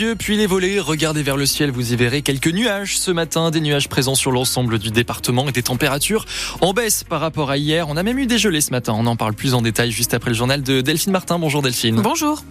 yeux, puis les volets. Regardez vers le ciel, vous y verrez quelques nuages ce matin. Des nuages présents sur l'ensemble du département et des températures en baisse par rapport à hier. On a même eu des gelées ce matin. On en parle plus en détail juste après le journal de Delphine Martin. Bonjour Delphine. Bonjour.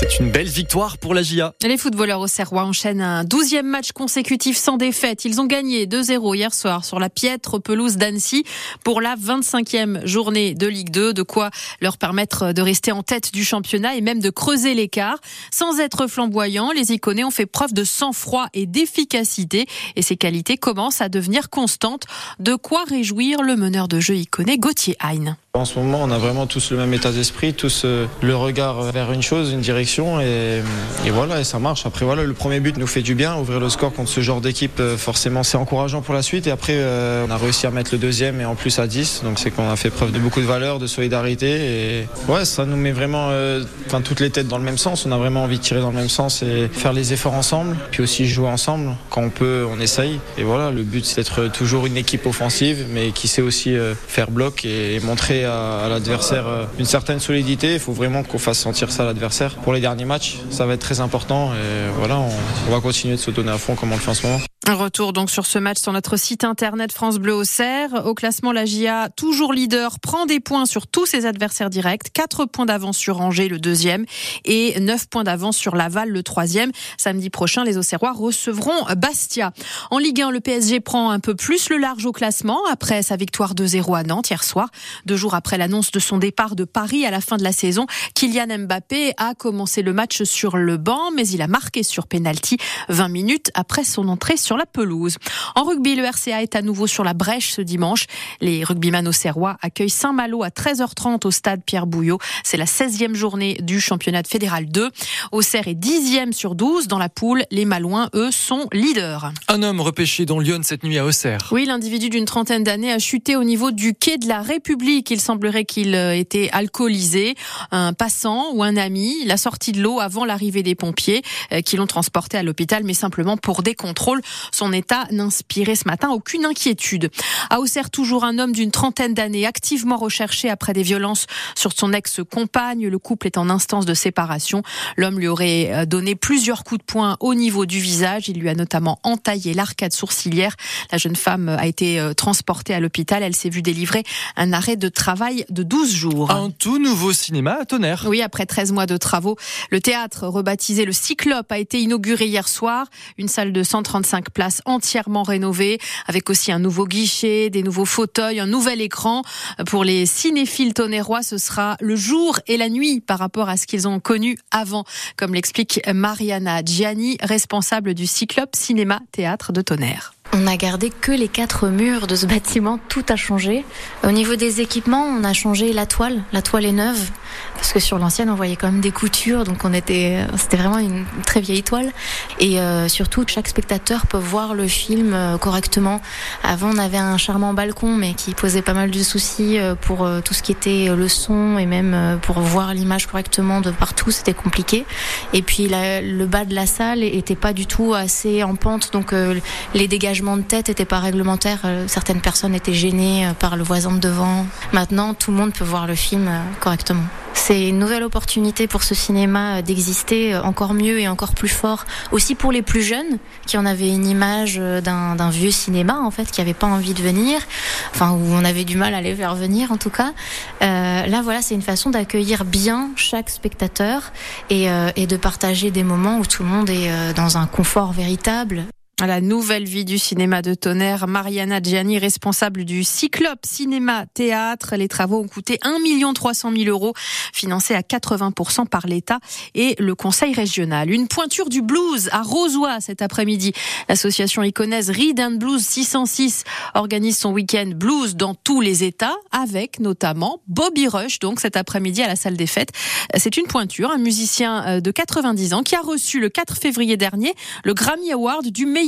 C'est une belle victoire pour la GIA. Les footballeurs au Serrois enchaînent un douzième match consécutif sans défaite. Ils ont gagné 2-0 hier soir sur la piètre pelouse d'Annecy pour la 25e journée de Ligue 2, de quoi leur permettre de rester en tête du championnat et même de creuser l'écart. Sans être flamboyants, les Iconais ont fait preuve de sang-froid et d'efficacité et ces qualités commencent à devenir constantes. De quoi réjouir le meneur de jeu Iconé, Gauthier Hein. En ce moment, on a vraiment tous le même état d'esprit, tous euh, le regard vers une chose, une direction, et, voilà, et ça marche. Après, voilà, le premier but nous fait du bien. Ouvrir le score contre ce genre d'équipe, euh, forcément, c'est encourageant pour la suite. Et après, euh, on a réussi à mettre le deuxième et en plus à 10. Donc, c'est qu'on a fait preuve de beaucoup de valeur, de solidarité. Et ouais, ça nous met vraiment enfin, toutes les têtes dans le même sens. On a vraiment envie de tirer dans le même sens et faire les efforts ensemble, puis aussi jouer ensemble. Quand on peut, on essaye. Et voilà, le but, c'est d'être toujours une équipe offensive, mais qui sait aussi faire bloc et montrer à, l'adversaire euh, une certaine solidité. Il faut vraiment qu'on fasse sentir ça à l'adversaire. Pour derniers matchs, ça va être très important et voilà, on, va continuer de se donner à fond comme on le fait en ce moment. Retour donc sur ce match sur notre site internet France Bleu au Cerf. Au classement, la GIA, toujours leader, prend des points sur tous ses adversaires directs. 4 points d'avance sur Angers, le deuxième, et 9 points d'avance sur Laval, le troisième. Samedi prochain, les Auxerrois recevront Bastia. En Ligue 1, le PSG prend un peu plus le large au classement après sa victoire 2-0 à Nantes hier soir. Deux jours après l'annonce de son départ de Paris à la fin de la saison, Kylian Mbappé a commencé le match sur le banc, mais il a marqué sur penalty 20 minutes après son entrée sur la pelouse. En rugby, le RCA est à nouveau sur la brèche ce dimanche. Les rugbyman Serrois accueillent Saint-Malo à 13h30 au stade Pierre Bouillot. C'est la 16e journée du championnat fédéral 2. Auxerre est 10e sur 12 dans la poule. Les Malouins, eux, sont leaders. Un homme repêché dans Lyon cette nuit à Auxerre. Oui, l'individu d'une trentaine d'années a chuté au niveau du quai de la République. Il semblerait qu'il euh, était alcoolisé. Un passant ou un ami l'a sorti de l'eau avant l'arrivée des pompiers euh, qui l'ont transporté à l'hôpital, mais simplement pour des contrôles. Son état n'inspirait ce matin aucune inquiétude. À Auxerre, toujours un homme d'une trentaine d'années, activement recherché après des violences sur son ex-compagne. Le couple est en instance de séparation. L'homme lui aurait euh, donné plusieurs coups de poing au niveau du visage. Il lui a notamment entaillé l'arcade sourcilière. La jeune femme a été euh, transportée à l'hôpital. Elle s'est vue délivrer un arrêt de travail de 12 jours. Un tout nouveau cinéma à Tonnerre. Oui, après 13 mois de travaux, le théâtre rebaptisé le Cyclope a été inauguré hier soir. Une salle de 135 places entièrement rénové, avec aussi un nouveau guichet, des nouveaux fauteuils, un nouvel écran. Pour les cinéphiles tonnerrois, ce sera le jour et la nuit par rapport à ce qu'ils ont connu avant, comme l'explique Mariana Gianni, responsable du Cyclope Cinéma Théâtre de Tonnerre. On a gardé que les quatre murs de ce bâtiment, tout a changé. Au niveau des équipements, on a changé la toile, la toile est neuve, parce que sur l'ancienne on voyait quand même des coutures, donc on était, c'était vraiment une très vieille toile. Et euh, surtout, chaque spectateur peut voir le film euh, correctement. Avant, on avait un charmant balcon, mais qui posait pas mal de soucis euh, pour tout ce qui était le son et même pour voir l'image correctement de partout, c'était compliqué. Et puis le bas de la salle était pas du tout assez en pente, donc les dégâts de tête n'était pas réglementaire. Euh, certaines personnes étaient gênées par le voisin de devant. Maintenant, tout le monde peut voir le film correctement. C'est une nouvelle opportunité pour ce cinéma d'exister encore mieux et encore plus fort. Aussi pour les plus jeunes qui en avaient une image d'un vieux cinéma en fait, qui n'avaient pas envie de venir, enfin où on avait du mal à les faire venir en tout cas. là voilà, c'est une façon d'accueillir bien chaque spectateur et, et de partager des moments où tout le monde est dans un confort véritable. La nouvelle vie du cinéma de Tonnerre, Mariana Gianni, responsable du Cyclope Cinéma Théâtre. Les travaux ont coûté 1 300 000 euros, financés à 80% par l'État et le Conseil régional. Une pointure du blues à Rosoy cet après-midi. L'association iconaise Read and Blues 606 organise son week-end blues dans tous les États, avec notamment Bobby Rush, donc cet après-midi à la salle des fêtes. C'est une pointure, un musicien euh, de 90 ans qui a reçu le 4 février dernier le Grammy Award du meilleur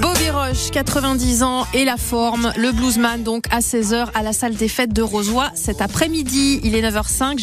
Bobby Roche, 90 ans et la forme. Le bluesman donc à 16h à la salle des fêtes de Rosoy cet après-midi. Il est 9h05.